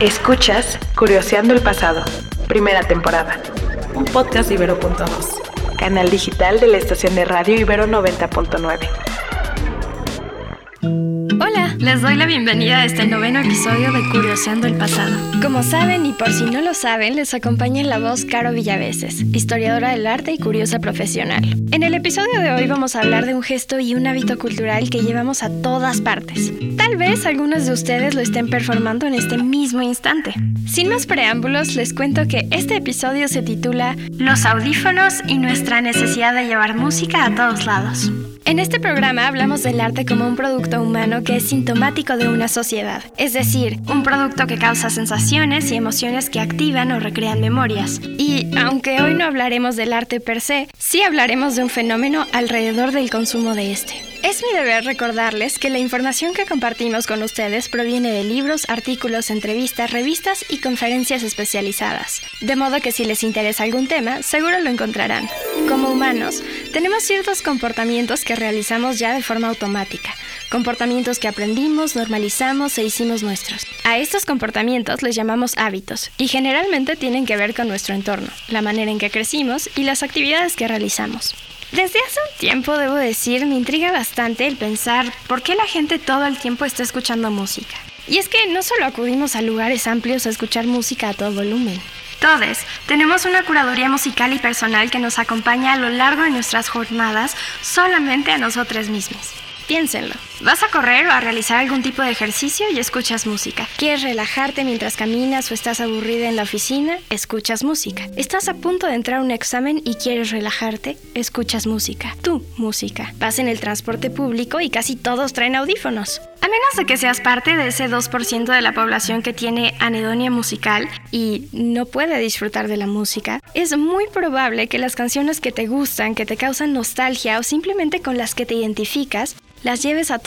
Escuchas Curioseando el Pasado, primera temporada. Un podcast de Ibero.2, canal digital de la estación de radio Ibero 90.9. Les doy la bienvenida a este noveno episodio de Curioseando el Pasado. Como saben, y por si no lo saben, les acompaña en la voz Caro Villaveses, historiadora del arte y curiosa profesional. En el episodio de hoy vamos a hablar de un gesto y un hábito cultural que llevamos a todas partes. Tal vez algunos de ustedes lo estén performando en este mismo instante. Sin más preámbulos, les cuento que este episodio se titula Los audífonos y nuestra necesidad de llevar música a todos lados. En este programa hablamos del arte como un producto humano que es sintomático de una sociedad, es decir, un producto que causa sensaciones y emociones que activan o recrean memorias. Y aunque hoy no hablaremos del arte per se, sí hablaremos de un fenómeno alrededor del consumo de este. Es mi deber recordarles que la información que compartimos con ustedes proviene de libros, artículos, entrevistas, revistas y conferencias especializadas. De modo que si les interesa algún tema, seguro lo encontrarán. Como humanos, tenemos ciertos comportamientos que realizamos ya de forma automática, comportamientos que aprendimos, normalizamos e hicimos nuestros. A estos comportamientos les llamamos hábitos y generalmente tienen que ver con nuestro entorno, la manera en que crecimos y las actividades que realizamos. Desde hace un tiempo, debo decir, me intriga bastante el pensar por qué la gente todo el tiempo está escuchando música. Y es que no solo acudimos a lugares amplios a escuchar música a todo volumen. Todos tenemos una curaduría musical y personal que nos acompaña a lo largo de nuestras jornadas solamente a nosotros mismos. Piénsenlo. Vas a correr o a realizar algún tipo de ejercicio y escuchas música. ¿Quieres relajarte mientras caminas o estás aburrida en la oficina? Escuchas música. ¿Estás a punto de entrar a un examen y quieres relajarte? Escuchas música. Tu música. Vas en el transporte público y casi todos traen audífonos. A menos de que seas parte de ese 2% de la población que tiene anedonia musical y no puede disfrutar de la música, es muy probable que las canciones que te gustan, que te causan nostalgia o simplemente con las que te identificas, las lleves a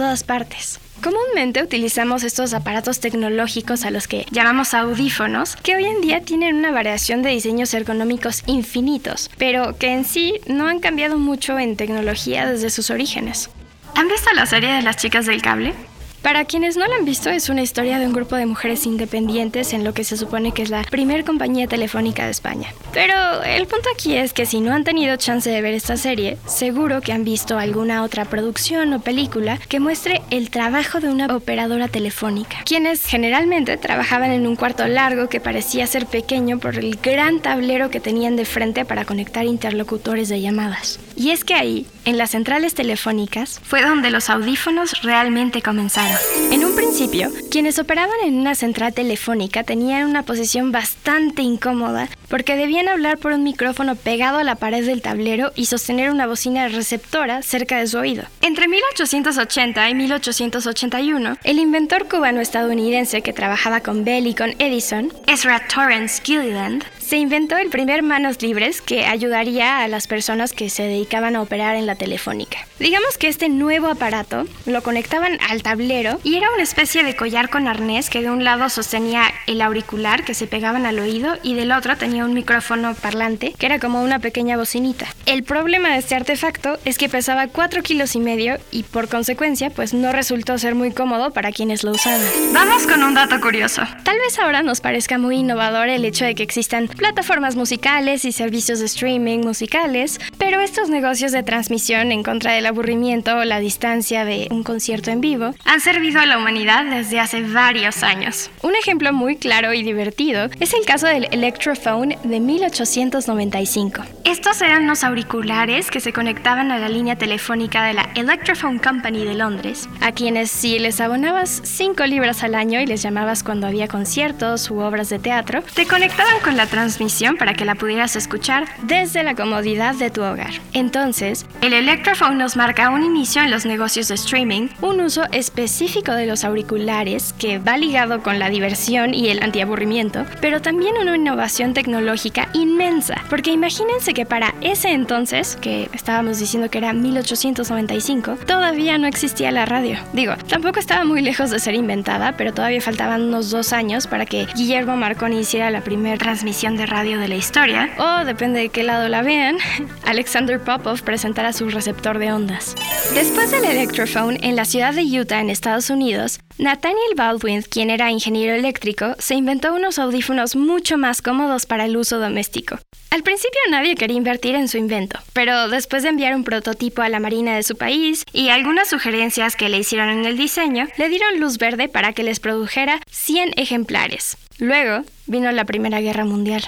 Comúnmente utilizamos estos aparatos tecnológicos a los que llamamos audífonos, que hoy en día tienen una variación de diseños ergonómicos infinitos, pero que en sí no han cambiado mucho en tecnología desde sus orígenes. ¿Han visto la serie de las chicas del cable? Para quienes no la han visto, es una historia de un grupo de mujeres independientes en lo que se supone que es la primer compañía telefónica de España. Pero el punto aquí es que si no han tenido chance de ver esta serie, seguro que han visto alguna otra producción o película que muestre el trabajo de una operadora telefónica, quienes generalmente trabajaban en un cuarto largo que parecía ser pequeño por el gran tablero que tenían de frente para conectar interlocutores de llamadas. Y es que ahí, en las centrales telefónicas, fue donde los audífonos realmente comenzaron. En un principio, quienes operaban en una central telefónica tenían una posición bastante incómoda porque debían hablar por un micrófono pegado a la pared del tablero y sostener una bocina receptora cerca de su oído. Entre 1880 y 1881, el inventor cubano-estadounidense que trabajaba con Bell y con Edison, Ezra Torrance Gilliland, se inventó el primer manos libres que ayudaría a las personas que se dedicaban a operar en la telefónica. Digamos que este nuevo aparato lo conectaban al tablero y era una especie de collar con arnés que de un lado sostenía el auricular que se pegaban al oído y del otro tenía un micrófono parlante que era como una pequeña bocinita. El problema de este artefacto es que pesaba 4 kilos y medio y por consecuencia pues no resultó ser muy cómodo para quienes lo usaban. Vamos con un dato curioso. Tal vez ahora nos parezca muy innovador el hecho de que existan plataformas musicales y servicios de streaming musicales, pero estos negocios de transmisión en contra del aburrimiento o la distancia de un concierto en vivo han servido a la humanidad desde hace varios años. Un ejemplo muy claro y divertido es el caso del Electrophone de 1895. Estos eran unos auriculares que se conectaban a la línea telefónica de la Electrophone Company de Londres, a quienes si les abonabas 5 libras al año y les llamabas cuando había conciertos u obras de teatro, te conectaban con la transmisión para que la pudieras escuchar desde la comodidad de tu hogar. Entonces, el Electrophone nos marca un inicio en los negocios de streaming, un uso específico de los auriculares que va ligado con la diversión y el antiaburrimiento, pero también una innovación tecnológica inmensa, porque imagínense que para ese entonces, que estábamos diciendo que era 1895, todavía no existía la radio. Digo, tampoco estaba muy lejos de ser inventada, pero todavía faltaban unos dos años para que Guillermo Marconi hiciera la primera transmisión de radio de la historia, o depende de qué lado la vean, Alexander Popov presentara su receptor de ondas. Después del Electrophone, en la ciudad de Utah, en Estados Unidos, Nathaniel Baldwin, quien era ingeniero eléctrico, se inventó unos audífonos mucho más cómodos para el uso doméstico. Al principio nadie quería invertir en su invento, pero después de enviar un prototipo a la Marina de su país y algunas sugerencias que le hicieron en el diseño, le dieron luz verde para que les produjera 100 ejemplares. Luego vino la Primera Guerra Mundial.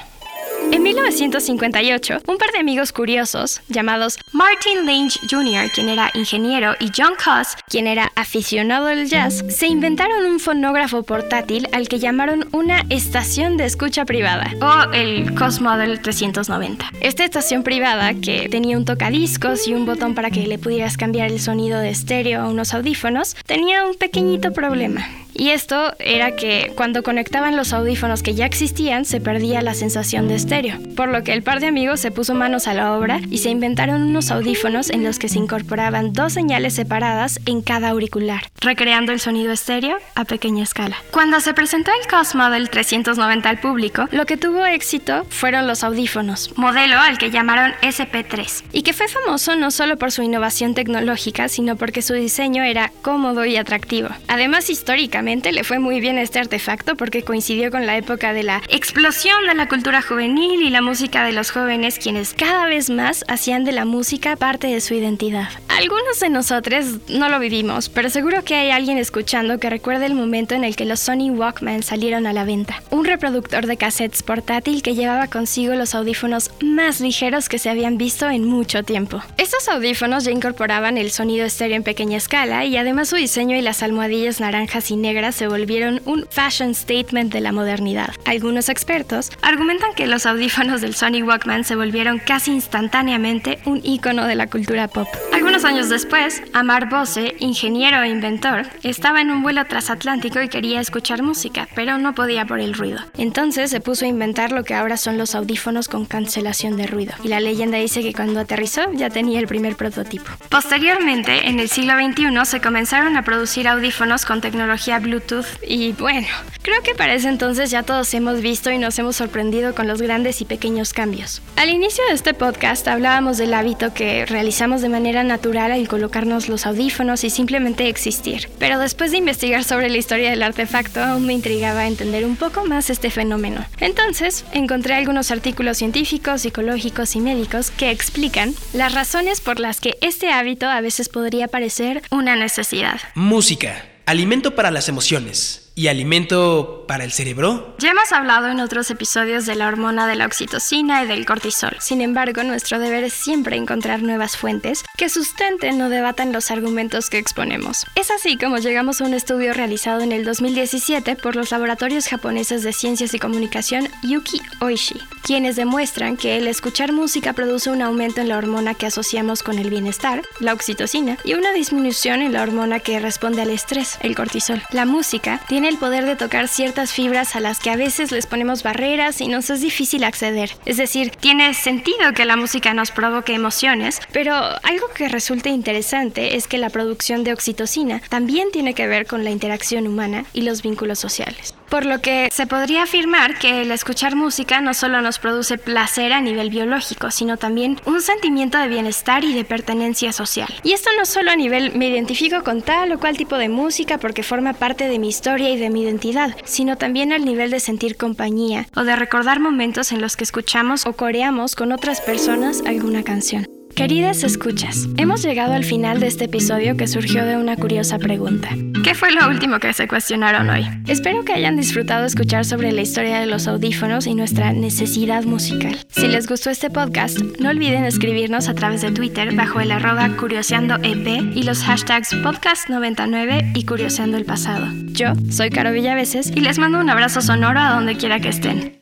En 1958, un par de amigos curiosos, llamados Martin Lange Jr., quien era ingeniero, y John Cuss, quien era aficionado al jazz, se inventaron un fonógrafo portátil al que llamaron una estación de escucha privada, o el Cuss Model 390. Esta estación privada, que tenía un tocadiscos y un botón para que le pudieras cambiar el sonido de estéreo a unos audífonos, tenía un pequeñito problema. Y esto era que cuando conectaban los audífonos que ya existían se perdía la sensación de estéreo, por lo que el par de amigos se puso manos a la obra y se inventaron unos audífonos en los que se incorporaban dos señales separadas en cada auricular, recreando el sonido estéreo a pequeña escala. Cuando se presentó el Cosmo del 390 al público, lo que tuvo éxito fueron los audífonos, modelo al que llamaron SP3, y que fue famoso no solo por su innovación tecnológica, sino porque su diseño era cómodo y atractivo. Además, históricamente, le fue muy bien este artefacto porque coincidió con la época de la explosión de la cultura juvenil y la música de los jóvenes quienes cada vez más hacían de la música parte de su identidad. Algunos de nosotros no lo vivimos, pero seguro que hay alguien escuchando que recuerde el momento en el que los Sony Walkman salieron a la venta. Un reproductor de cassettes portátil que llevaba consigo los audífonos más ligeros que se habían visto en mucho tiempo. Estos audífonos ya incorporaban el sonido estéreo en pequeña escala y además su diseño y las almohadillas naranjas y negras se volvieron un fashion statement de la modernidad. Algunos expertos argumentan que los audífonos del Sony Walkman se volvieron casi instantáneamente un icono de la cultura pop. Algunos años después, Amar Bose, ingeniero e inventor, estaba en un vuelo transatlántico y quería escuchar música, pero no podía por el ruido. Entonces se puso a inventar lo que ahora son los audífonos con cancelación de ruido. Y la leyenda dice que cuando aterrizó ya tenía el primer prototipo. Posteriormente, en el siglo XXI, se comenzaron a producir audífonos con tecnología Bluetooth y bueno, creo que para ese entonces ya todos hemos visto y nos hemos sorprendido con los grandes y pequeños cambios. Al inicio de este podcast hablábamos del hábito que realizamos de manera natural al colocarnos los audífonos y simplemente existir, pero después de investigar sobre la historia del artefacto aún me intrigaba entender un poco más este fenómeno. Entonces, encontré algunos artículos científicos, psicológicos y médicos que explican las razones por las que este hábito a veces podría parecer una necesidad. Música. Alimento para las emociones. ¿Y alimento para el cerebro? Ya hemos hablado en otros episodios de la hormona de la oxitocina y del cortisol. Sin embargo, nuestro deber es siempre encontrar nuevas fuentes que sustenten o debatan los argumentos que exponemos. Es así como llegamos a un estudio realizado en el 2017 por los laboratorios japoneses de ciencias y comunicación Yuki Oishi, quienes demuestran que el escuchar música produce un aumento en la hormona que asociamos con el bienestar, la oxitocina, y una disminución en la hormona que responde al estrés, el cortisol. La música tiene el poder de tocar ciertas fibras a las que a veces les ponemos barreras y nos es difícil acceder. Es decir, tiene sentido que la música nos provoque emociones, pero algo que resulta interesante es que la producción de oxitocina también tiene que ver con la interacción humana y los vínculos sociales. Por lo que se podría afirmar que el escuchar música no solo nos produce placer a nivel biológico, sino también un sentimiento de bienestar y de pertenencia social. Y esto no solo a nivel me identifico con tal o cual tipo de música porque forma parte de mi historia y de mi identidad, sino también al nivel de sentir compañía o de recordar momentos en los que escuchamos o coreamos con otras personas alguna canción. Queridas escuchas, hemos llegado al final de este episodio que surgió de una curiosa pregunta. ¿Qué fue lo último que se cuestionaron hoy? Espero que hayan disfrutado escuchar sobre la historia de los audífonos y nuestra necesidad musical. Si les gustó este podcast, no olviden escribirnos a través de Twitter bajo el arroba curioseandoep y los hashtags podcast99 y curioseando el pasado. Yo soy Caro Villaveses y les mando un abrazo sonoro a donde quiera que estén.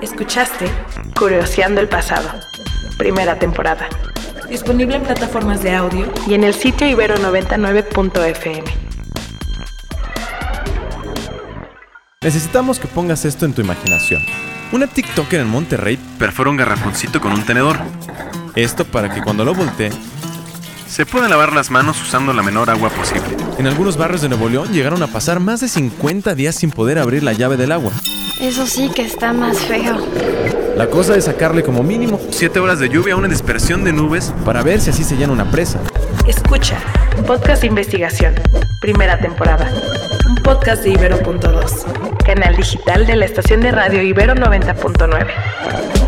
Escuchaste Curioseando el pasado primera temporada. Disponible en plataformas de audio y en el sitio ibero99.fm. Necesitamos que pongas esto en tu imaginación. Una TikToker en Monterrey perfora un garrafoncito con un tenedor. Esto para que cuando lo voltee, se puedan lavar las manos usando la menor agua posible. En algunos barrios de Nuevo León llegaron a pasar más de 50 días sin poder abrir la llave del agua. Eso sí que está más feo. La cosa es sacarle como mínimo 7 horas de lluvia a una dispersión de nubes para ver si así se llena una presa. Escucha, Podcast de Investigación, primera temporada. Un podcast de Ibero.2, canal digital de la estación de radio Ibero 90.9.